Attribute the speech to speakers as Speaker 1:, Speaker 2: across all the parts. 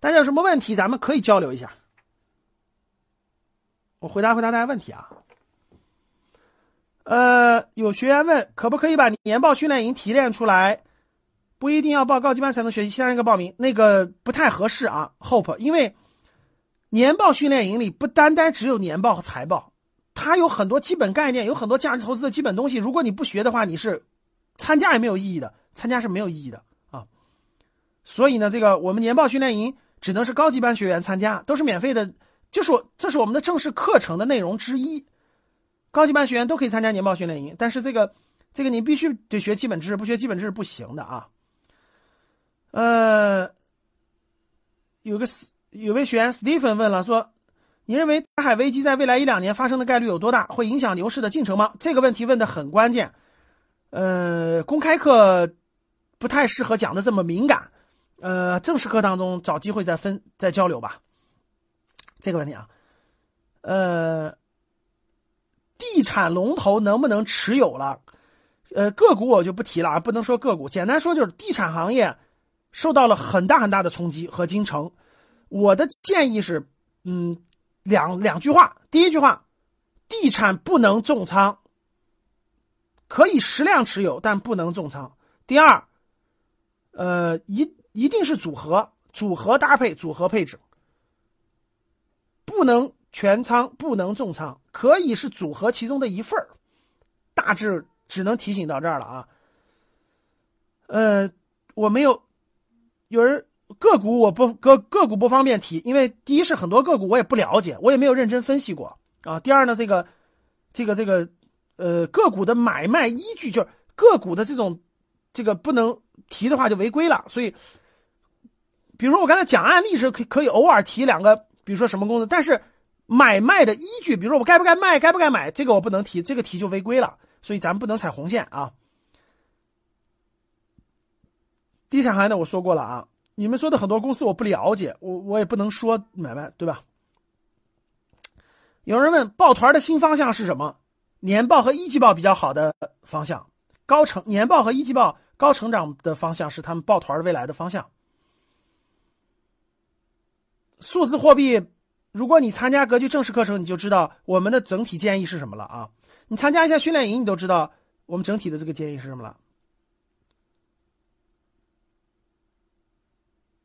Speaker 1: 大家有什么问题，咱们可以交流一下。我回答回答大家问题啊。呃，有学员问，可不可以把年报训练营提炼出来？不一定要报高级班才能学习，其他人可以报名，那个不太合适啊。Hope，因为年报训练营里不单单只有年报和财报，它有很多基本概念，有很多价值投资的基本东西。如果你不学的话，你是参加也没有意义的，参加是没有意义的啊。所以呢，这个我们年报训练营只能是高级班学员参加，都是免费的，就是我这是我们的正式课程的内容之一。高级班学员都可以参加年报训练营，但是这个，这个你必须得学基本知识，不学基本知识不行的啊。呃，有个有位学员 Stephen 问了，说，你认为台海危机在未来一两年发生的概率有多大？会影响牛市的进程吗？这个问题问的很关键。呃，公开课不太适合讲的这么敏感，呃，正式课当中找机会再分再交流吧。这个问题啊，呃。地产龙头能不能持有了？呃，个股我就不提了啊，不能说个股。简单说就是地产行业受到了很大很大的冲击和金城。我的建议是，嗯，两两句话。第一句话，地产不能重仓，可以适量持有，但不能重仓。第二，呃，一一定是组合，组合搭配，组合配置，不能。全仓不能重仓，可以是组合其中的一份，大致只能提醒到这儿了啊。呃，我没有，有人个股我不个个股不方便提，因为第一是很多个股我也不了解，我也没有认真分析过啊。第二呢，这个这个这个呃个股的买卖依据就是个股的这种这个不能提的话就违规了，所以比如说我刚才讲案例是可可以偶尔提两个，比如说什么公司，但是。买卖的依据，比如说我该不该卖，该不该买，这个我不能提，这个提就违规了，所以咱们不能踩红线啊。地产行业的我说过了啊，你们说的很多公司我不了解，我我也不能说买卖，对吧？有人问抱团的新方向是什么？年报和一季报比较好的方向，高成年报和一季报高成长的方向是他们抱团的未来的方向。数字货币。如果你参加格局正式课程，你就知道我们的整体建议是什么了啊！你参加一下训练营，你都知道我们整体的这个建议是什么了。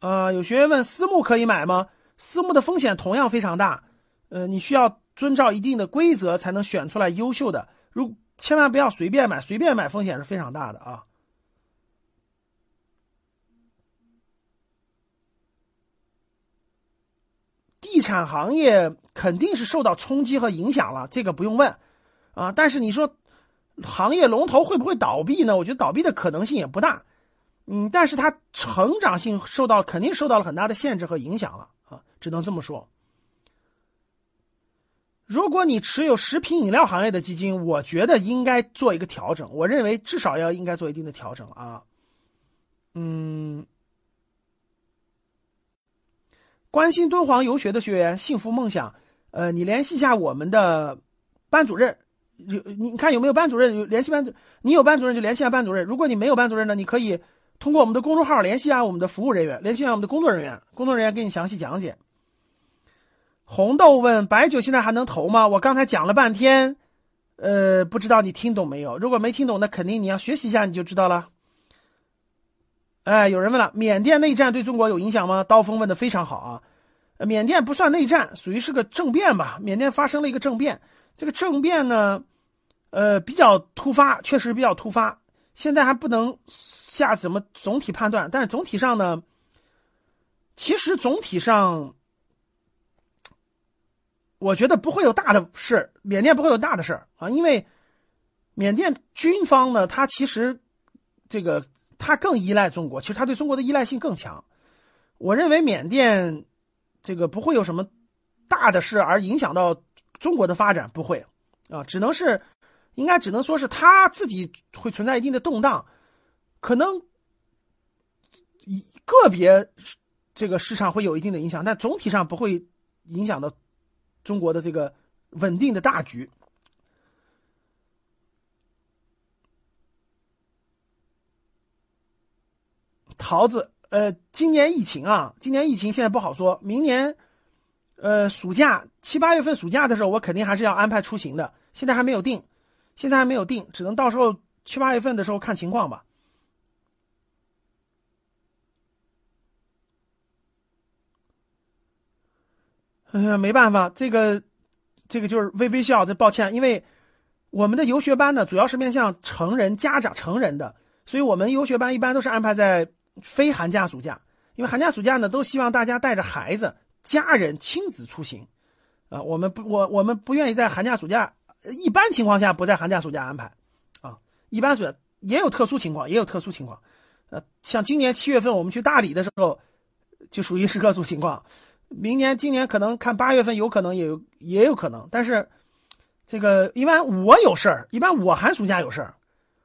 Speaker 1: 啊，有学员问私募可以买吗？私募的风险同样非常大，呃，你需要遵照一定的规则才能选出来优秀的，如千万不要随便买，随便买风险是非常大的啊。地产行业肯定是受到冲击和影响了，这个不用问，啊，但是你说行业龙头会不会倒闭呢？我觉得倒闭的可能性也不大，嗯，但是它成长性受到肯定受到了很大的限制和影响了啊，只能这么说。如果你持有食品饮料行业的基金，我觉得应该做一个调整，我认为至少要应该做一定的调整啊，嗯。关心敦煌游学的学员，幸福梦想，呃，你联系一下我们的班主任，有你看有没有班主任？有联系班主，你有班主任就联系下班主任。如果你没有班主任呢，你可以通过我们的公众号联系下我们的服务人员，联系下我们的工作人员，工作人员给你详细讲解。红豆问白酒现在还能投吗？我刚才讲了半天，呃，不知道你听懂没有？如果没听懂，那肯定你要学习一下，你就知道了。哎，有人问了，缅甸内战对中国有影响吗？刀锋问的非常好啊，缅甸不算内战，属于是个政变吧？缅甸发生了一个政变，这个政变呢，呃，比较突发，确实比较突发，现在还不能下怎么总体判断，但是总体上呢，其实总体上，我觉得不会有大的事缅甸不会有大的事啊，因为缅甸军方呢，他其实这个。他更依赖中国，其实他对中国的依赖性更强。我认为缅甸这个不会有什么大的事而影响到中国的发展，不会啊，只能是应该只能说是他自己会存在一定的动荡，可能一个别这个市场会有一定的影响，但总体上不会影响到中国的这个稳定的大局。桃子，呃，今年疫情啊，今年疫情现在不好说，明年，呃，暑假七八月份暑假的时候，我肯定还是要安排出行的，现在还没有定，现在还没有定，只能到时候七八月份的时候看情况吧。哎呀，没办法，这个，这个就是微微笑，这抱歉，因为我们的游学班呢，主要是面向成人家长、成人的，所以我们游学班一般都是安排在非寒假、暑假，因为寒假、暑假呢，都希望大家带着孩子、家人亲子出行，啊，我们不，我我们不愿意在寒假、暑假，一般情况下不在寒假、暑假安排，啊，一般是也有特殊情况，也有特殊情况，呃，像今年七月份我们去大理的时候，就属于是特殊情况。明年、今年可能看八月份有可能也有也有可能，但是这个一般我有事儿，一般我寒暑假有事儿，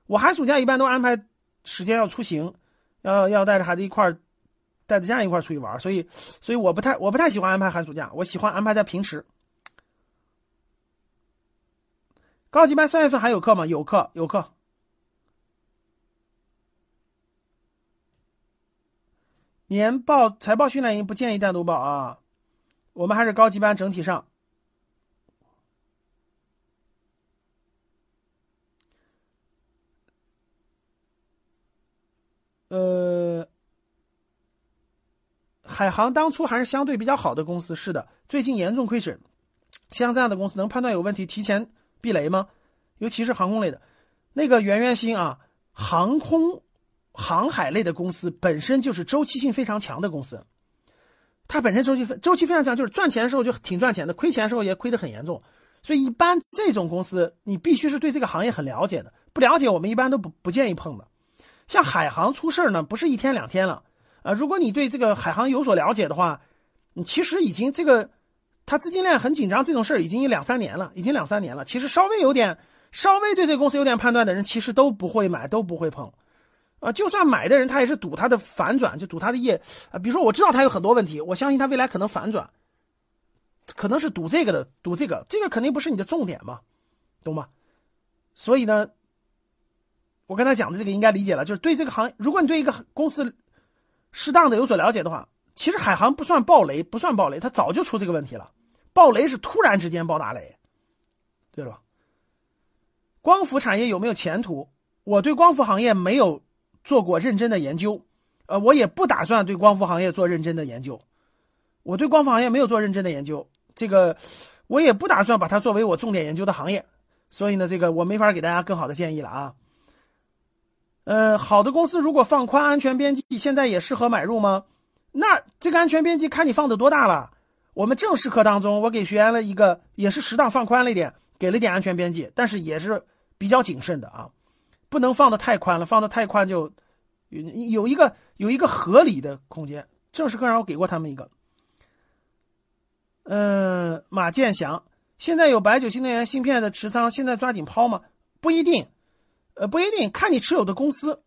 Speaker 1: 我寒暑假一般都安排时间要出行，要要带着孩子一块儿带着家人一块儿出去玩，所以所以我不太我不太喜欢安排寒暑假，我喜欢安排在平时。高级班三月份还有课吗？有课有课。年报财报训练营不建议单独报啊，我们还是高级班整体上。呃，海航当初还是相对比较好的公司，是的，最近严重亏损。像这样的公司能判断有问题提前避雷吗？尤其是航空类的，那个圆圆星啊，航空。航海类的公司本身就是周期性非常强的公司，它本身周期周期非常强，就是赚钱的时候就挺赚钱的，亏钱的时候也亏得很严重。所以一般这种公司，你必须是对这个行业很了解的，不了解我们一般都不不建议碰的。像海航出事呢，不是一天两天了啊。如果你对这个海航有所了解的话，你其实已经这个它资金链很紧张，这种事儿已经两三年了，已经两三年了。其实稍微有点稍微对这个公司有点判断的人，其实都不会买，都不会碰。啊，就算买的人，他也是赌他的反转，就赌他的业啊。比如说，我知道他有很多问题，我相信他未来可能反转，可能是赌这个的，赌这个，这个肯定不是你的重点嘛，懂吗？所以呢，我跟他讲的这个应该理解了，就是对这个行，如果你对一个公司适当的有所了解的话，其实海航不算暴雷，不算暴雷，它早就出这个问题了。暴雷是突然之间爆大雷，对了。光伏产业有没有前途？我对光伏行业没有。做过认真的研究，呃，我也不打算对光伏行业做认真的研究。我对光伏行业没有做认真的研究，这个我也不打算把它作为我重点研究的行业。所以呢，这个我没法给大家更好的建议了啊。呃，好的公司如果放宽安全边际，现在也适合买入吗？那这个安全边际看你放的多大了。我们正式课当中，我给学员了一个，也是适当放宽了一点，给了点安全边际，但是也是比较谨慎的啊。不能放的太宽了，放的太宽就有有一个有一个合理的空间。正式课上我给过他们一个。嗯，马建祥，现在有白酒新能源芯片的持仓，现在抓紧抛吗？不一定，呃，不一定，看你持有的公司。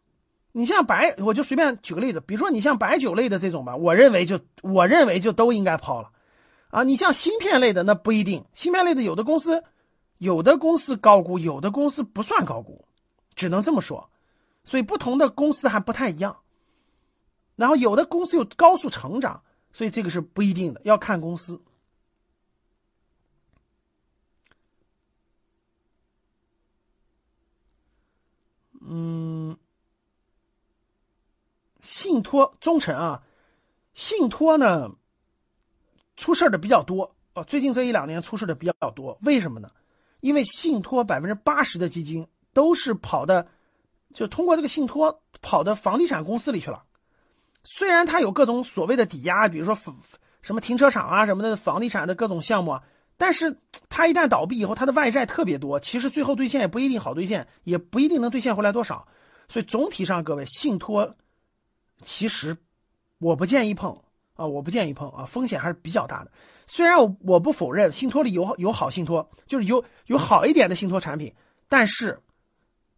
Speaker 1: 你像白，我就随便举个例子，比如说你像白酒类的这种吧，我认为就我认为就都应该抛了。啊，你像芯片类的那不一定，芯片类的有的公司，有的公司高估，有的公司不算高估。只能这么说，所以不同的公司还不太一样。然后有的公司有高速成长，所以这个是不一定的，要看公司。嗯，信托忠诚啊，信托呢出事的比较多啊，最近这一两年出事的比较多，为什么呢？因为信托百分之八十的基金。都是跑的，就通过这个信托跑的房地产公司里去了。虽然它有各种所谓的抵押，比如说什么停车场啊什么的房地产的各种项目啊，但是它一旦倒闭以后，它的外债特别多，其实最后兑现也不一定好兑现，也不一定能兑现回来多少。所以总体上，各位信托其实我不建议碰啊，我不建议碰啊，风险还是比较大的。虽然我我不否认信托里有有好信托，就是有有好一点的信托产品，但是。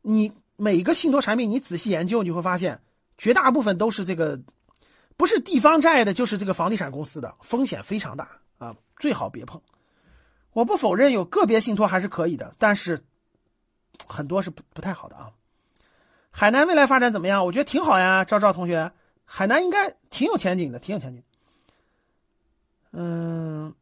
Speaker 1: 你每个信托产品，你仔细研究，你会发现，绝大部分都是这个，不是地方债的，就是这个房地产公司的，风险非常大啊，最好别碰。我不否认有个别信托还是可以的，但是很多是不不太好的啊。海南未来发展怎么样？我觉得挺好呀，赵赵同学，海南应该挺有前景的，挺有前景。嗯，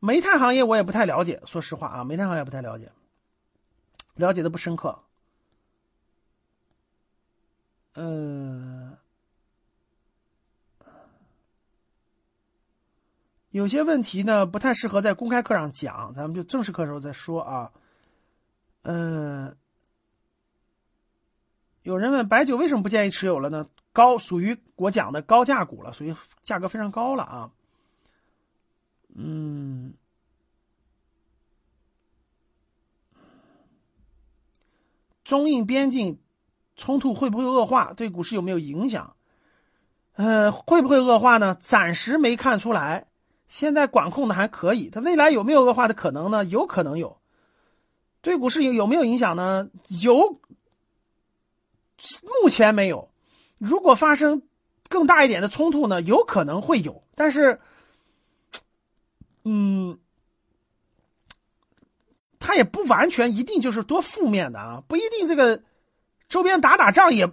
Speaker 1: 煤炭行业我也不太了解，说实话啊，煤炭行业不太了解，了解的不深刻。嗯。有些问题呢不太适合在公开课上讲，咱们就正式课时候再说啊。嗯，有人问白酒为什么不建议持有了呢？高属于我讲的高价股了，属于价格非常高了啊。嗯，中印边境冲突会不会恶化？对股市有没有影响？呃，会不会恶化呢？暂时没看出来。现在管控的还可以，它未来有没有恶化的可能呢？有可能有，对股市有有没有影响呢？有，目前没有。如果发生更大一点的冲突呢？有可能会有，但是，嗯，它也不完全一定就是多负面的啊，不一定这个周边打打仗也，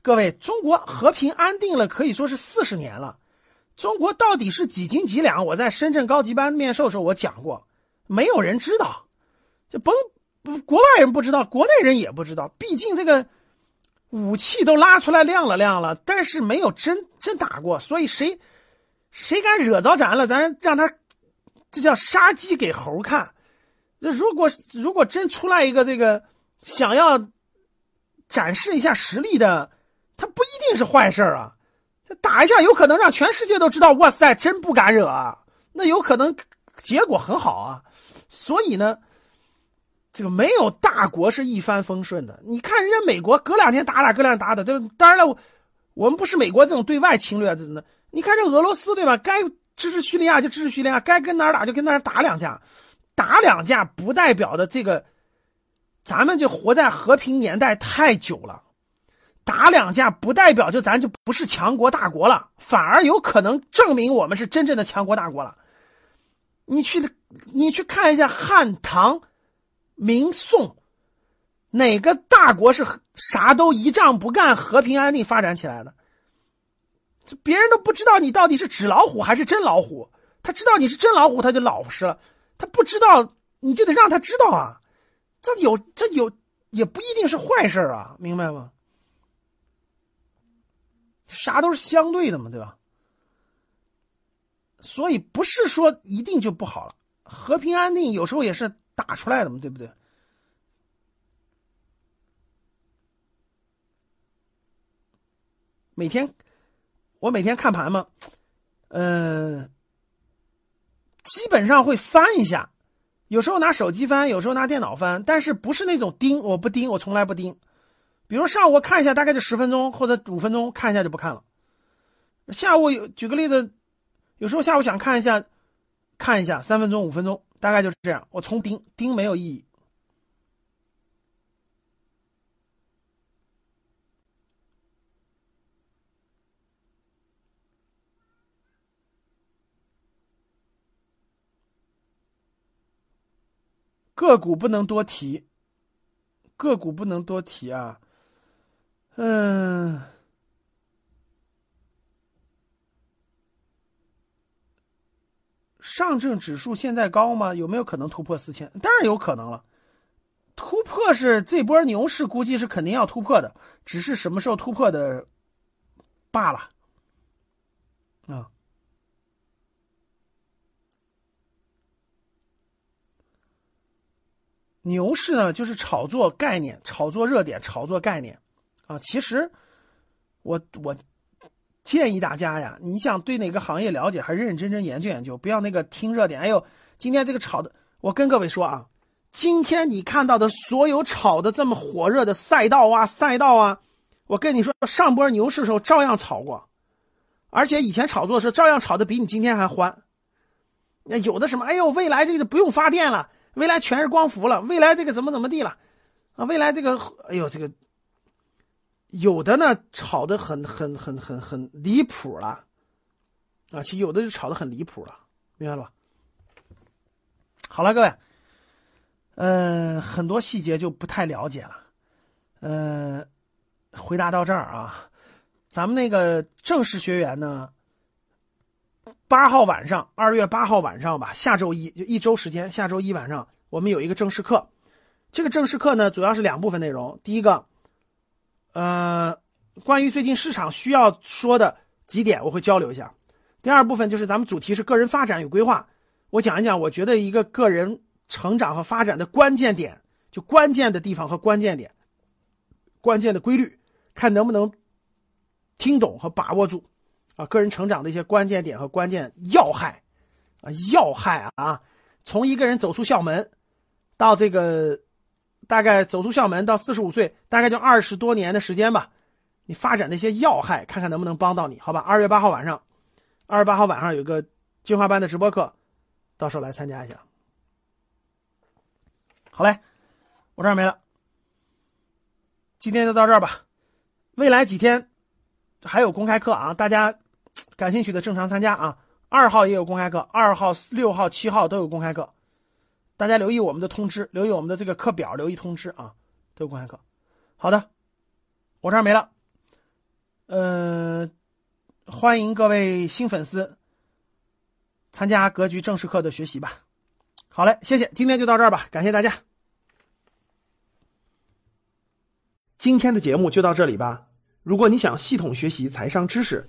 Speaker 1: 各位，中国和平安定了可以说是四十年了。中国到底是几斤几两？我在深圳高级班面授的时候我讲过，没有人知道，就甭国外人不知道，国内人也不知道。毕竟这个武器都拉出来亮了亮了，但是没有真真打过，所以谁谁敢惹着咱了，咱让他这叫杀鸡给猴看。这如果如果真出来一个这个想要展示一下实力的，他不一定是坏事啊。他打一下有可能让全世界都知道，哇塞，真不敢惹啊！那有可能结果很好啊。所以呢，这个没有大国是一帆风顺的。你看人家美国隔两天打打，隔两天打打，对吧？当然了，我们不是美国这种对外侵略的。你看这俄罗斯，对吧？该支持叙利亚就支持叙利亚，该跟哪儿打就跟哪儿打两架，打两架不代表的这个，咱们就活在和平年代太久了。打两架不代表就咱就不是强国大国了，反而有可能证明我们是真正的强国大国了。你去，你去看一下汉唐、明宋，哪个大国是啥都一仗不干、和平安定发展起来的？这别人都不知道你到底是纸老虎还是真老虎，他知道你是真老虎，他就老实了；他不知道，你就得让他知道啊。这有这有也不一定是坏事啊，明白吗？啥都是相对的嘛，对吧？所以不是说一定就不好了，和平安定有时候也是打出来的嘛，对不对？每天我每天看盘嘛，嗯，基本上会翻一下，有时候拿手机翻，有时候拿电脑翻，但是不是那种盯，我不盯，我从来不盯。比如上午看一下，大概就十分钟或者五分钟，看一下就不看了。下午有举个例子，有时候下午想看一下，看一下三分钟五分钟，大概就是这样。我从盯盯没有意义。个股不能多提，个股不能多提啊。嗯，上证指数现在高吗？有没有可能突破四千？当然有可能了。突破是这波牛市估计是肯定要突破的，只是什么时候突破的罢了。啊，牛市呢，就是炒作概念、炒作热点、炒作概念。啊，其实，我我建议大家呀，你想对哪个行业了解，还认认真真研究研究，不要那个听热点。哎呦，今天这个炒的，我跟各位说啊，今天你看到的所有炒的这么火热的赛道啊，赛道啊，我跟你说，上波牛市的时候照样炒过，而且以前炒作的时候照样炒的比你今天还欢。那有的什么，哎呦，未来这个不用发电了，未来全是光伏了，未来这个怎么怎么地了，啊，未来这个，哎呦，这个。有的呢，炒的很很很很很离谱了，啊，其实有的就炒得很离谱了，明白了吧？好了，各位，嗯，很多细节就不太了解了，嗯，回答到这儿啊，咱们那个正式学员呢，八号晚上，二月八号晚上吧，下周一就一周时间，下周一晚上我们有一个正式课，这个正式课呢主要是两部分内容，第一个，呃，关于最近市场需要说的几点我会交流一下，第二部分就是咱们主题是个人发展与规划。我讲一讲，我觉得一个个人成长和发展的关键点，就关键的地方和关键点，关键的规律，看能不能听懂和把握住。啊，个人成长的一些关键点和关键要害啊，要害啊，从一个人走出校门到这个大概走出校门到四十五岁，大概就二十多年的时间吧，你发展的一些要害，看看能不能帮到你，好吧？二月八号晚上，二月八号晚上有个进化班的直播课。到时候来参加一下。好嘞，我这儿没了，今天就到这儿吧。未来几天还有公开课啊，大家感兴趣的正常参加啊。二号也有公开课，二号、六号、七号都有公开课，大家留意我们的通知，留意我们的这个课表，留意通知啊，都有公开课。好的，我这儿没了。嗯，欢迎各位新粉丝。参加格局正式课的学习吧。好嘞，谢谢，今天就到这儿吧，感谢大家。
Speaker 2: 今天的节目就到这里吧。如果你想系统学习财商知识，